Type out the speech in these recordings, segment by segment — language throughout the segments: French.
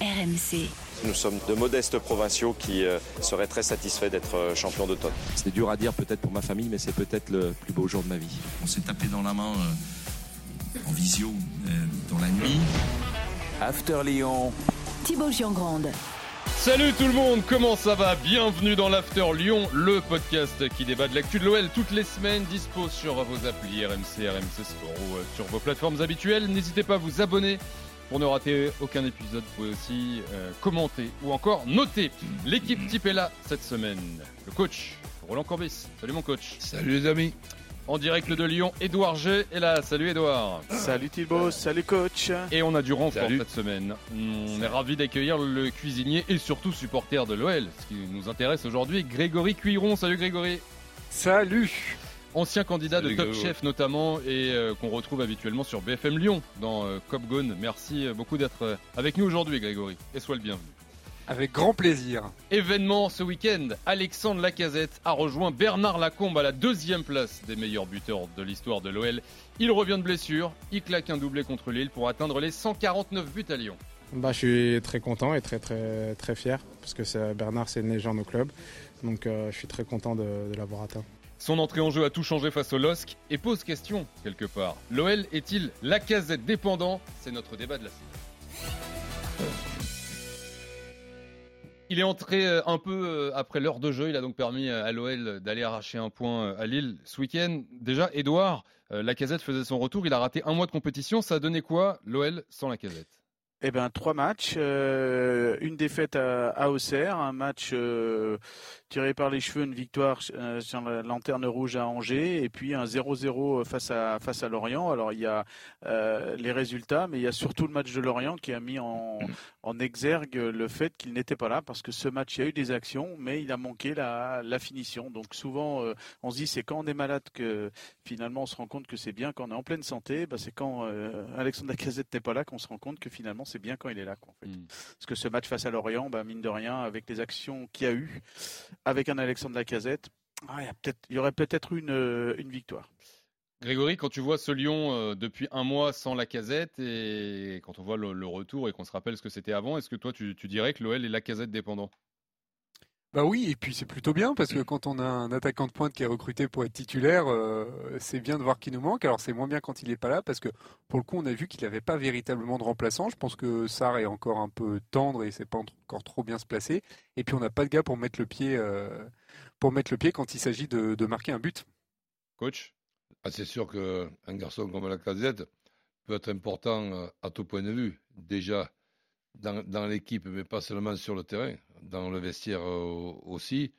RMC. Nous sommes de modestes provinciaux qui euh, seraient très satisfaits d'être euh, champions d'automne. C'est dur à dire peut-être pour ma famille, mais c'est peut-être le plus beau jour de ma vie. On s'est tapé dans la main euh, en visio dans la nuit. After Lyon. Thibaut Giangrande. Salut tout le monde, comment ça va? Bienvenue dans l'After Lyon, le podcast qui débat de l'actu de l'OL toutes les semaines, dispose sur vos applis RMC, RMC Sport ou sur vos plateformes habituelles. N'hésitez pas à vous abonner pour ne rater aucun épisode, vous pouvez aussi euh, commenter ou encore noter. L'équipe type est là cette semaine. Le coach, Roland Corbis. Salut mon coach. Salut les amis. En direct de Lyon, Edouard G est là. Salut Edouard. Salut Thibaut, salut coach. Et on a du renfort cette semaine. On est ravi d'accueillir le cuisinier et surtout supporter de l'OL. Ce qui nous intéresse aujourd'hui, Grégory Cuiron. Salut Grégory. Salut. Ancien candidat de Top Chef notamment et euh, qu'on retrouve habituellement sur BFM Lyon dans euh, Cop Gone. Merci euh, beaucoup d'être avec nous aujourd'hui Grégory et sois le bienvenu. Avec grand plaisir. Événement ce week-end, Alexandre Lacazette a rejoint Bernard Lacombe à la deuxième place des meilleurs buteurs de l'histoire de l'OL. Il revient de blessure, il claque un doublé contre Lille pour atteindre les 149 buts à Lyon. Bah, je suis très content et très très très fier parce que Bernard c'est une légende au club. Donc je suis très content de l'avoir atteint. Son entrée en jeu a tout changé face au LOSC et pose question quelque part. L'OL est-il la casette dépendant? C'est notre débat de la semaine. Il est entré euh, un peu euh, après l'heure de jeu. Il a donc permis à l'OL d'aller arracher un point euh, à Lille ce week-end. Déjà, Edouard, la casette faisait son retour. Il a raté un mois de compétition. Ça a donné quoi, l'OL sans la casette? Eh ben trois matchs, une défaite à, Auxerre, un match tiré par les cheveux, une victoire euh, sur la lanterne rouge à Angers et puis un 0-0 face à face à Lorient. Alors il y a euh, les résultats, mais il y a surtout le match de Lorient qui a mis en, en exergue le fait qu'il n'était pas là parce que ce match il y a eu des actions, mais il a manqué la, la finition. Donc souvent euh, on se dit c'est quand on est malade que finalement on se rend compte que c'est bien quand on est en pleine santé. Bah, c'est quand Alexandre Lacazette n'est pas là qu'on se rend compte que finalement c'est bien quand il est là. Quoi, en fait. Mm. Parce que ce match face à Lorient, bah, mine de rien, avec les actions qu'il y a eu avec un Alexandre Lacazette, ah, il, y aurait peut-être une, euh, une victoire. Grégory, quand tu vois ce Lyon euh, depuis un mois sans la casette et quand on voit le, retour et qu'on se rappelle ce que c'était avant, est-ce que toi tu, dirais que l'OL est la casette dépendant? Bah oui, et puis c'est plutôt bien parce que quand on a un attaquant de pointe qui est recruté pour être titulaire, euh, c'est bien de voir qu'il nous manque. Alors c'est moins bien quand il n'est pas là parce que pour le coup on a vu qu'il n'avait pas véritablement de remplaçant. Je pense que Sarr est encore un peu tendre et c'est pas encore trop bien se placer. Et puis on n'a pas de gars pour mettre le pied, euh, pour mettre le pied quand il s'agit de, marquer un but. Coach, ah, c'est sûr qu'un garçon comme la Casette peut être important euh, à tout point de vue. Déjà dans, l'équipe, mais pas seulement sur le terrain, dans le vestiaire euh, aussi.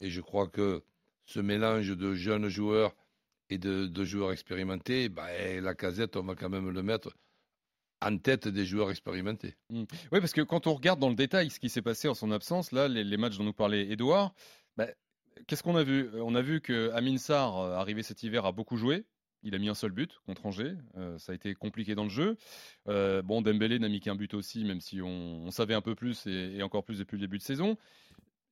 Et je crois que ce mélange de jeunes joueurs et de, joueurs expérimentés, bah, la casette, on va quand même le mettre en tête des joueurs expérimentés. Mmh. Oui, parce que quand on regarde dans le détail ce qui s'est passé en son absence, là, les, matchs dont nous parlait Edouard, bah, qu'est-ce qu'on a vu? On a vu que Amin Sarr, euh, arrivé cet hiver, a beaucoup joué. Il a mis un seul but contre Angers. Euh, ça a été compliqué dans le jeu. Euh, bon, Dembélé n'a mis qu'un but aussi, même si on, savait un peu plus et, encore plus depuis le début de saison.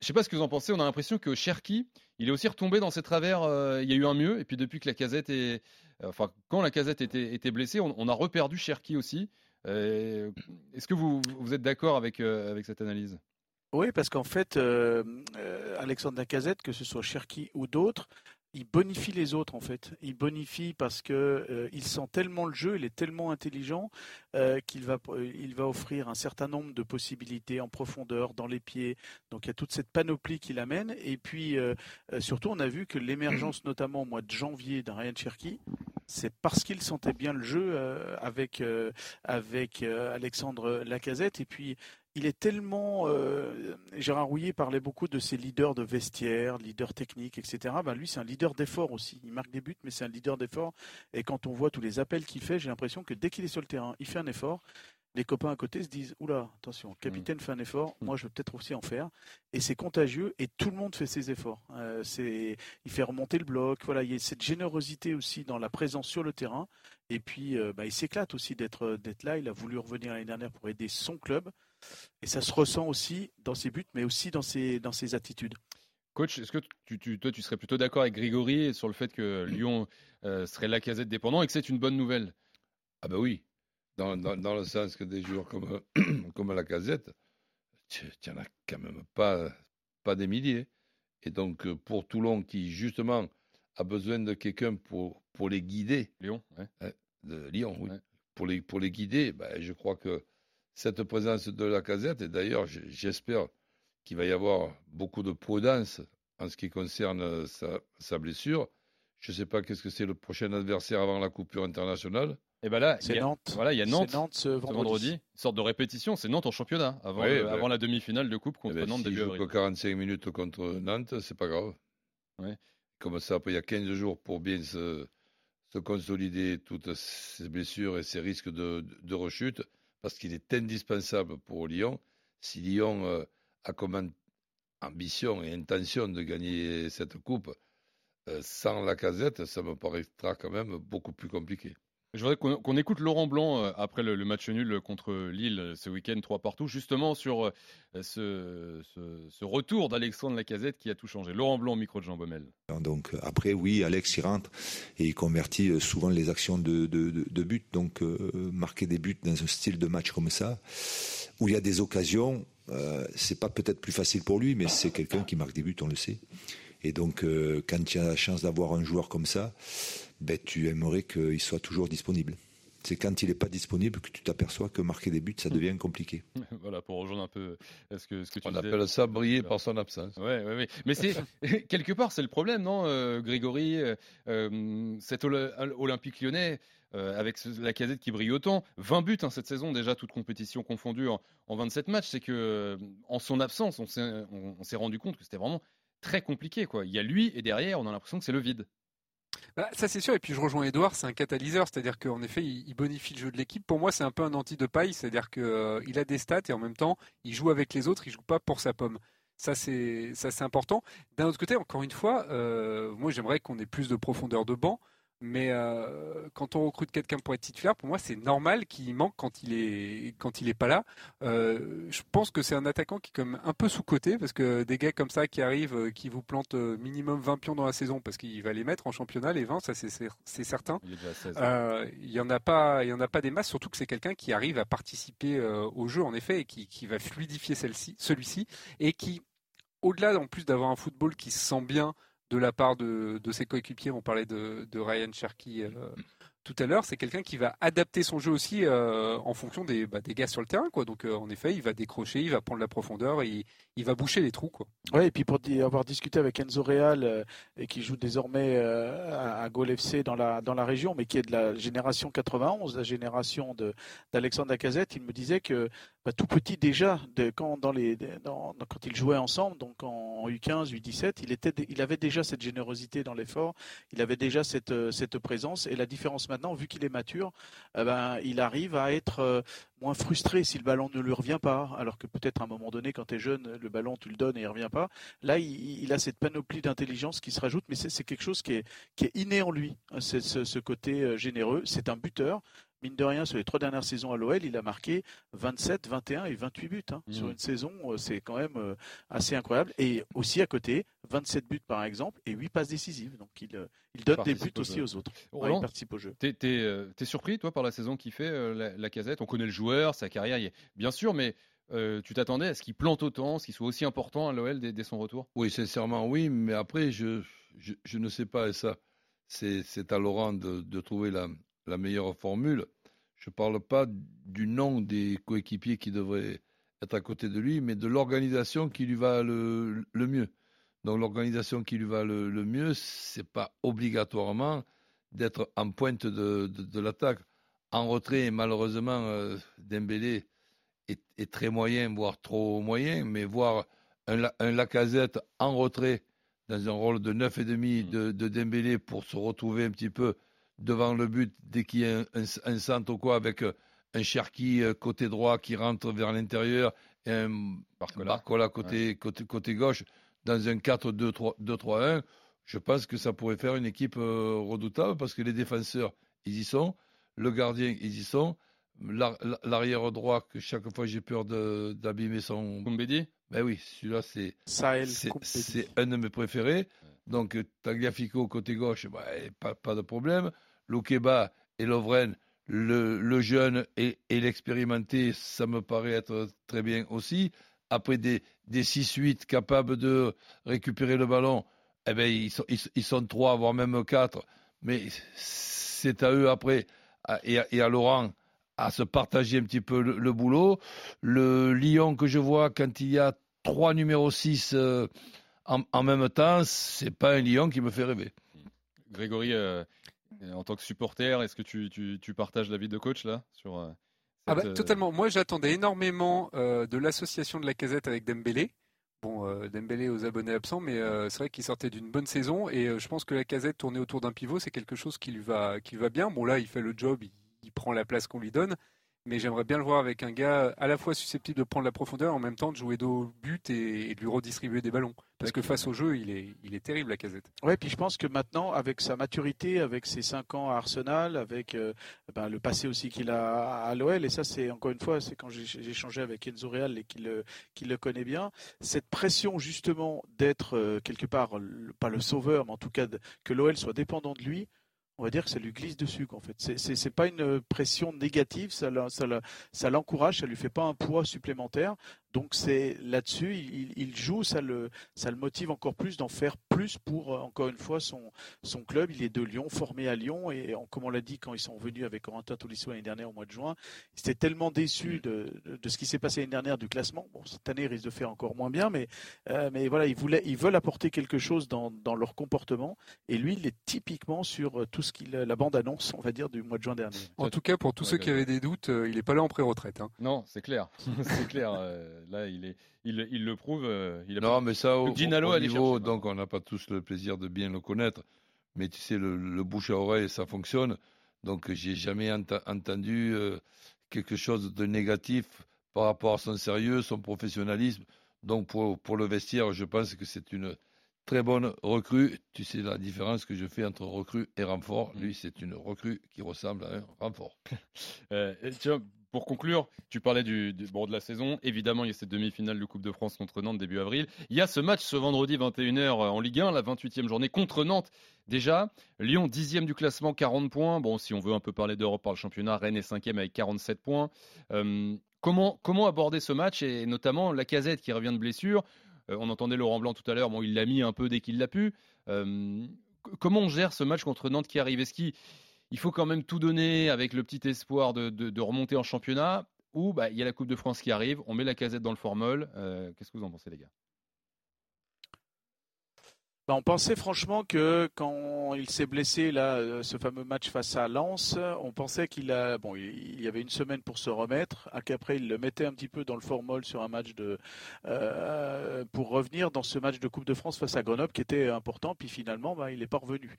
Je ne sais pas ce que vous en pensez. On a l'impression que Cherki, il est aussi retombé dans ses travers. Euh, il y a eu un mieux. Et puis depuis que la casette est. Enfin, quand la casette était, blessée, on, a reperdu Cherki aussi. Est-ce que vous, êtes d'accord avec, avec cette analyse? Oui, parce qu'en fait, Alexandre Lacazette, que ce soit Cherki ou d'autres, il bonifie les autres en fait. Il bonifie parce que euh, il sent tellement le jeu, il est tellement intelligent euh, qu'il va euh, il va offrir un certain nombre de possibilités en profondeur, dans les pieds. Donc il y a toute cette panoplie qu'il amène. Et puis surtout, on a vu que l'émergence, notamment au mois de janvier, d'un Ryan Cherky, c'est parce qu'il sentait bien le jeu avec avec Alexandre Lacazette. Et puis il est tellement. Euh, Gérard Rouillet parlait beaucoup de ses leaders de vestiaire, leaders techniques, etc. Ben lui, c'est un leader d'effort aussi. Il marque des buts, mais c'est un leader d'effort. Et quand on voit tous les appels qu'il fait, j'ai l'impression que dès qu'il est sur le terrain, il fait un effort. Les copains à côté se disent Oula, attention, le capitaine fait un effort, moi je vais peut-être aussi en faire. Et c'est contagieux et tout le monde fait ses efforts. Euh, il fait remonter le bloc. Voilà, il y a cette générosité aussi dans la présence sur le terrain. Et puis, euh, bah, il s'éclate aussi d'être là. Il a voulu revenir l'année dernière pour aider son club. Et ça se ressent aussi dans ses buts, mais aussi dans ses, dans ses attitudes. Coach, est-ce que tu, tu, toi, tu serais plutôt d'accord avec Grégory sur le fait que Lyon euh, serait la casette dépendant et que c'est une bonne nouvelle? Ah bah oui. dans, dans, dans le sens que des joueurs comme, comme la casette, tu n'en as quand même pas, pas des milliers. Et donc, euh, pour Toulon, qui justement a besoin de quelqu'un pour, pour les guider, Lyon, ouais. hein, de Lyon, oui, Ouais. pour, les, pour les guider, ben, je crois que cette présence de la casette, et d'ailleurs, j'espère qu'il va y avoir beaucoup de prudence en ce qui concerne euh, sa, sa blessure. Je ne sais pas qu'est-ce que c'est le prochain adversaire avant la coupure internationale. Et ben là, il C'est y a, Nantes. voilà, il y a Nantes, Nantes ce ce vendredi. Une sorte de répétition, c'est Nantes en championnat, avant, Oui, le- ben- avant la demi-finale de coupe Eh contre ben, Nantes s'il début joue avril. que 45 minutes contre Nantes, c'est pas grave. Ouais. Comme ça, après, il y a 15 jours pour bien se, se consolider toutes ces blessures et ces risques de, de rechute, parce qu'il est indispensable pour Lyon. Si Lyon euh, a comme am- ambition et intention de gagner cette coupe, euh, sans la casette, ça me paraîtra quand même beaucoup plus compliqué. Je voudrais qu'on écoute Laurent Blanc euh, après le, match nul contre Lille euh, ce week-end, 3 partout, justement sur euh, ce, retour d'Alexandre Lacazette qui a tout changé. Laurent Blanc au micro de Jean Baumel. Donc après, oui, Alex il rentre et il convertit souvent les actions de, but. Donc marquer des buts dans un style de match comme ça, où il y a des occasions, euh, c'est pas peut-être plus facile pour lui, mais c'est quelqu'un qui marque des buts, on le sait. Et donc euh, quand tu as la chance d'avoir un joueur comme ça, ben, tu aimerais qu'il soit toujours disponible. C'est quand il n'est pas disponible que tu t'aperçois que marquer des buts, ça devient compliqué. voilà, pour rejoindre un peu euh, ce que, ce que tu On disais. appelle ça briller par son absence. Ouais, ouais, ouais. Mais c'est quelque part c'est le problème, non, euh, Grégory, euh, cet Olympique Lyonnais. euh, avec ce- la casette qui brille autant, 20 buts hein, cette saison déjà, toute compétition confondue en, en 27 matchs, c'est que en son absence, on s'est on- on s'est rendu compte que c'était vraiment très compliqué. Quoi. Il y a lui et derrière, on a l'impression que c'est le vide. Bah, ça c'est sûr, et puis je rejoins Edouard, c'est un catalyseur, c'est-à-dire qu'en effet il, bonifie le jeu de l'équipe. Pour moi c'est un peu un anti de paille, c'est-à-dire qu'il a des stats et en même temps il joue avec les autres, il joue pas pour sa pomme. Ça c'est ça c'est important. D'un autre côté, encore une fois, euh, moi j'aimerais qu'on ait plus de profondeur de banc, mais euh, quand on recrute quelqu'un pour être titulaire, pour moi c'est normal qu'il manque quand il est quand il est pas là. Euh, je pense que c'est un attaquant qui est comme un peu sous coté parce que des gars comme ça qui arrivent, euh, qui vous plantent minimum 20 pions dans la saison parce qu'il va les mettre en championnat les 20, ça c'est certain. Il est déjà à 16. Euh, il y en a pas, il y en a pas des masses, surtout que c'est quelqu'un qui arrive à participer au jeu en effet et qui, qui va fluidifier celle-ci, celui-ci et qui, au-delà en plus d'avoir un football qui se sent bien de la part de, ses coéquipiers, on parlait de, de Ryan Cherky euh, tout à l'heure, c'est quelqu'un qui va adapter son jeu aussi euh, en fonction des, bah, des gars sur le terrain quoi. Donc euh, en effet, il va décrocher, il va prendre la profondeur, et il, va boucher les trous quoi. Ouais, et puis pour avoir discuté avec Enzo Real, et qui joue désormais à, à FC dans la, dans la région, mais qui est de la génération 91, la génération d'Alexandre Lacazette, il me disait que bah, tout petit déjà, de, quand, dans les, quand ils jouaient ensemble, donc en U15, U17, il, était, il avait déjà cette générosité dans l'effort, il avait déjà cette, euh, cette présence, et la différence maintenant, vu qu'il est mature, eh ben, il arrive à être euh, moins frustré si le ballon ne lui revient pas, alors que peut-être à un moment donné, quand tu es jeune, le ballon, tu le donnes et il revient pas. Là, il, a cette panoplie d'intelligence qui se rajoute, mais c'est quelque chose qui est, qui est inné en lui, hein, ce côté euh, généreux. C'est un buteur. Mine de rien, sur les trois dernières saisons à l'OL, il a marqué 27, 21 et 28 buts. hein. Mmh. Sur une saison, euh, c'est quand même euh, assez incroyable. Et aussi à côté, 27 buts par exemple et 8 passes décisives. Donc il, euh, il donne des buts au aussi jeu. aux autres. Ouais, il participe au jeu. T'es euh, t'es surpris, toi, par la saison qu'il fait, euh, la, la casette? On connaît le joueur, sa carrière, est- bien sûr, mais euh, tu t'attendais à ce qu'il plante autant, à ce qu'il soit aussi important à l'OL dès, dès son retour? Oui, sincèrement, oui, mais après, je, je, je ne sais pas, et ça, c'est c'est à Laurent de, de trouver la, la meilleure formule. Je ne parle pas du nom des coéquipiers qui devraient être à côté de lui, mais de l'organisation qui lui va le, le mieux. Donc l'organisation qui lui va le, le mieux, c'est pas obligatoirement d'être en pointe de, de, de l'attaque. En retrait, malheureusement, euh, Dembélé est, est très moyen, voire trop moyen, mais voir un, La- un Lacazette en retrait dans un rôle de 9,5 de, de Dembélé pour se retrouver un petit peu devant le but dès qu'il y a un, un, un centre ou quoi avec euh, un Cherki euh, côté droit qui rentre vers l'intérieur et un Barcola, côté, côté, côté gauche dans un 4-2-3-1. Je pense que ça pourrait faire une équipe euh, redoutable parce que les défenseurs, ils y sont, le gardien, ils y sont, l'ar- l'arrière droit que chaque fois j'ai peur de- d'abîmer son. Koumbedi Ben oui, celui-là c'est c'est un de mes préférés. Donc Tagliafico côté gauche, ben, pas, pas de problème. Loukeba et Lovren. le, le jeune et, l'expérimenté, ça me paraît être très bien aussi. Après des, des 6-8 capables de récupérer le ballon, eh ben, ils, sont, ils, trois, voire même quatre. Mais c'est à eux après et à, à Laurent à se partager un petit peu le, boulot. Le Lyon que je vois quand il y a trois numéros 6 euh, en, en même temps, c'est pas un Lyon qui me fait rêver. Grégory, euh, en tant que supporter, est-ce que tu, tu, tu partages l'avis de coach là sur euh, Ah bah, euh, totalement. Moi, j'attendais énormément euh, de l'association de la casette avec Dembélé. Bon, euh, Dembélé aux abonnés absents, mais euh, c'est vrai qu'il sortait d'une bonne saison et je pense que la casette tournée autour d'un pivot, c'est quelque chose qui lui va, qui lui va bien. Bon, là, il fait le job, il, il prend la place qu'on lui donne, mais j'aimerais bien le voir avec un gars à la fois susceptible de prendre la profondeur, en même temps de jouer dos au but et, et de lui redistribuer des ballons. Parce que face au jeu, il est, il est terrible, la casette. Ouais, puis je pense que maintenant, avec sa maturité, avec ses 5 ans à Arsenal, avec euh, ben, le passé aussi qu'il a à l'OL, et ça, c'est encore une fois, c'est quand j'ai échangé avec Enzo Real et qu'il le, le connaît bien, cette pression justement d'être euh, quelque part, le- pas le sauveur, mais en tout cas de- que l'OL soit dépendant de lui. On va dire que ça lui glisse dessus, qu'en fait. C'est- c'est pas une pression négative, ça la- ça ça l'encourage, ça lui fait pas un poids supplémentaire. Donc c'est là-dessus, il, il- il joue, ça le, ça le motive encore plus d'en faire plus pour, euh, encore une fois, son, son club. Il est de Lyon, formé à Lyon. Et en- comme on l'a dit quand ils sont venus avec Corentin Tolisso l'année dernière au mois de juin, ils étaient tellement déçus de, de, de ce qui s'est passé l'année dernière du classement. Bon, cette année, ils risquent de faire encore moins bien, mais, euh, mais voilà, ils, voulaient, ils veulent apporter quelque chose dans, dans leur comportement. Et lui, il est typiquement sur euh, tout ce qu'il, la bande-annonce, on va dire, du mois de juin dernier. En tout cas, pour tous Ouais, ceux qui avaient des doutes, euh, il n'est pas là en pré-retraite. hein. Non, c'est clair, c'est clair. euh, là, il est, il, il le prouve. euh, il a Non, mais ça, au, Ginalo niveau, chercher, donc on n'a pas tous le plaisir de bien le connaître, mais tu sais, le, le bouche à oreille, ça fonctionne. Donc, j'ai jamais entendu euh, quelque chose de négatif par rapport à son sérieux, son professionnalisme. Donc, pour, pour le vestiaire, je pense que c'est une très bonne recrue. Tu sais la différence que je fais entre recrue et renfort. Lui, c'est une recrue qui ressemble à un renfort. Euh, et tiens, pour conclure, tu parlais du, de la saison. Évidemment, il y a cette demi-finale de Coupe de France contre Nantes début avril. Il y a ce match ce vendredi 21h en Ligue 1, la 28e journée contre Nantes. Déjà, Lyon 10e du classement, 40 points. Bon, si on veut un peu parler d'Europe par le championnat, Rennes est 5e avec 47 points. Euh, comment, comment aborder ce match et notamment la casette qui revient de blessure? Euh, On entendait Laurent Blanc tout à l'heure, bon, il l'a mis un peu dès qu'il l'a pu. Euh, comment on gère ce match contre Nantes qui arrive Est-ce il faut quand même tout donner avec le petit espoir de, remonter en championnat ou bah, il y a la Coupe de France qui arrive, on met la casette dans le formol. Euh, Qu'est-ce que vous en pensez, les gars? Bah, on pensait franchement que quand il s'est blessé là, euh, ce fameux match face à Lens, on pensait qu'il a bon, il y avait une semaine pour se remettre, qu'après il le mettait un petit peu dans le formol sur un match de euh, pour revenir dans ce match de Coupe de France face à Grenoble qui était important, puis finalement bah, il n'est pas revenu.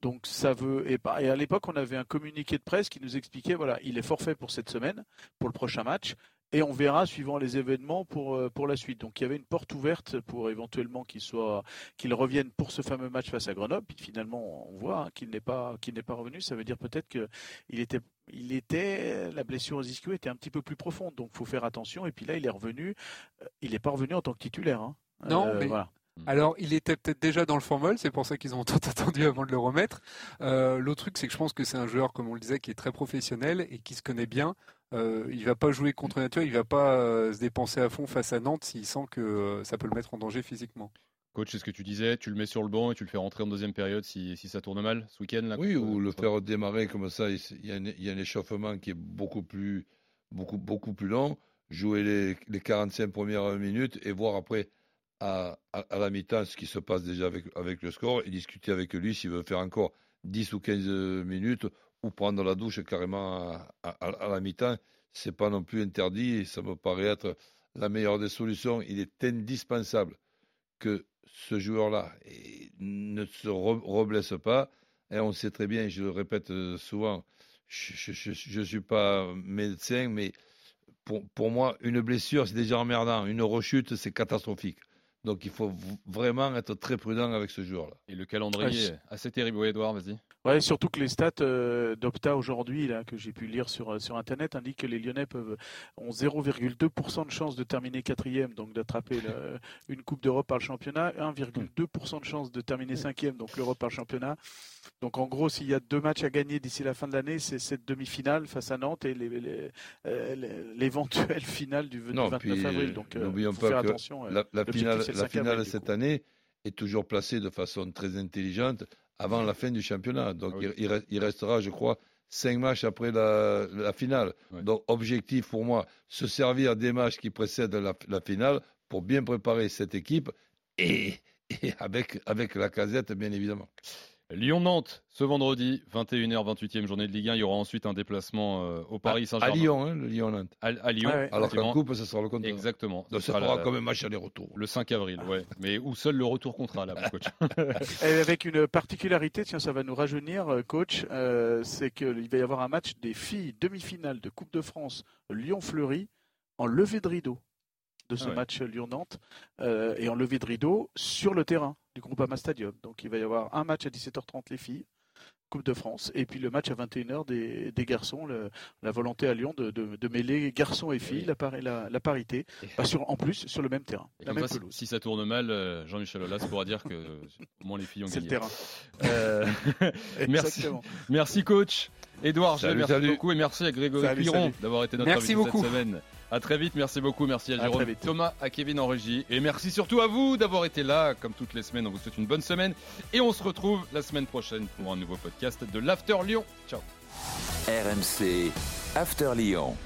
Donc ça veut et, bah, et à l'époque on avait un communiqué de presse qui nous expliquait voilà il est forfait pour cette semaine pour le prochain match. Et on verra suivant les événements pour, euh, pour la suite. Donc il y avait une porte ouverte pour éventuellement qu'il soit qu'il revienne pour ce fameux match face à Grenoble. Puis finalement, on voit hein, qu'il n'est pas qu'il n'est pas revenu. Ça veut dire peut-être que il était il était la blessure aux ischio était un petit peu plus profonde. Donc faut faire attention. Et puis là, il est revenu. Euh, Il n'est pas revenu en tant que titulaire. hein. Non, Euh, mais voilà. Alors, il était peut-être déjà dans le formol, c'est pour ça qu'ils ont tant attendu avant de le remettre. Euh, L'autre truc, c'est que je pense que c'est un joueur, comme on le disait, qui est très professionnel et qui se connaît bien. Euh, il va pas jouer contre nature, il va pas euh, se dépenser à fond face à Nantes s'il sent que euh, ça peut le mettre en danger physiquement. Coach, c'est ce que tu disais, tu le mets sur le banc et tu le fais rentrer en deuxième période si, si ça tourne mal ce week-end là, Oui, contre- ou le faire démarrer comme ça, il il y, a un, il y a un échauffement qui est beaucoup plus, beaucoup, beaucoup plus long. Jouer les, les 45 premières minutes et voir après à, la mi-temps ce qui se passe déjà avec, le score et discuter avec lui s'il veut faire encore 10 ou 15 minutes ou prendre la douche carrément à, la mi-temps. C'est pas non plus interdit ça me paraît être la meilleure des solutions. Il est indispensable que ce joueur-là ne se re- reblesse pas. Et on sait très bien, je le répète souvent, je ne suis pas médecin, mais pour, pour moi, une blessure, c'est déjà emmerdant. Une rechute, c'est catastrophique. Donc il faut vraiment être très prudent avec ce joueur-là. Et le calendrier Ouais, assez terrible. Oui, Edouard, vas-y. Ouais, surtout que les stats euh, d'Opta aujourd'hui, là, que j'ai pu lire sur, euh, sur Internet, indiquent que les Lyonnais peuvent, ont 0,2% de chance de terminer quatrième, donc d'attraper le- une Coupe d'Europe par le championnat, 1,2% de chance de terminer cinquième, donc l'Europe par le championnat. Donc en gros, s'il y a deux matchs à gagner d'ici la fin de l'année, c'est cette demi-finale face à Nantes et les- les- euh, les- l'éventuelle finale du, du Non, 29 puis, avril. Donc euh, n'oublions faut pas faire que attention. la, finale, c'est la 5 finale avril, cette coup. année est toujours placée de façon très intelligente avant la fin du championnat. Donc Ah oui. il, il re- il restera, je crois, cinq matchs après la, la finale. Donc objectif pour moi, se servir des matchs qui précèdent la, la finale pour bien préparer cette équipe et, et avec, avec la casette, bien évidemment. Lyon-Nantes, ce vendredi, 21h, 28e journée de Ligue 1. Il y aura ensuite un déplacement euh, au Paris À Saint-Germain. Lyon, hein, le Lyon-Nantes. À, à Lyon. Ouais. Alors qu'en coupe, ce sera le contraire. Exactement. Donc ça sera fera la- comme un match aller-retour. Le 5 avril, ouais. Mais où seul le retour comptera, là, mon coach. Et avec une particularité, tiens, ça va nous rajeunir, euh, coach, euh, c'est qu'il va y avoir un match des filles demi-finale de Coupe de France Lyon-Fleury en levée de rideau de ce Ah ouais. match Lyon-Nantes euh, et en levée de rideau sur le terrain du Groupama Stadium. Donc il va y avoir un match à 17h30 les filles. Coupe de France et puis le match à 21h des, des garçons, le- la volonté à Lyon de, de- de mêler garçons et filles, Oui. la, pari- la- la parité, sur, en plus sur le même terrain, Et la comme même ça, si- ça tourne mal, euh, Jean-Michel Aulas pourra dire que au moins les filles ont C'est le gagné. terrain. Euh, merci, coach. Edouard, Salut, merci salut. beaucoup et merci à Grégory Salut, Piron d'avoir été notre Merci invité beaucoup. cette semaine. À très vite, merci beaucoup, merci à Jérôme. Thomas, à Kevin en régie et merci surtout à vous d'avoir été là comme toutes les semaines. On vous souhaite une bonne semaine et on se retrouve la semaine prochaine pour un nouveau podcast de l'After Lyon. Ciao. RMC After Lyon.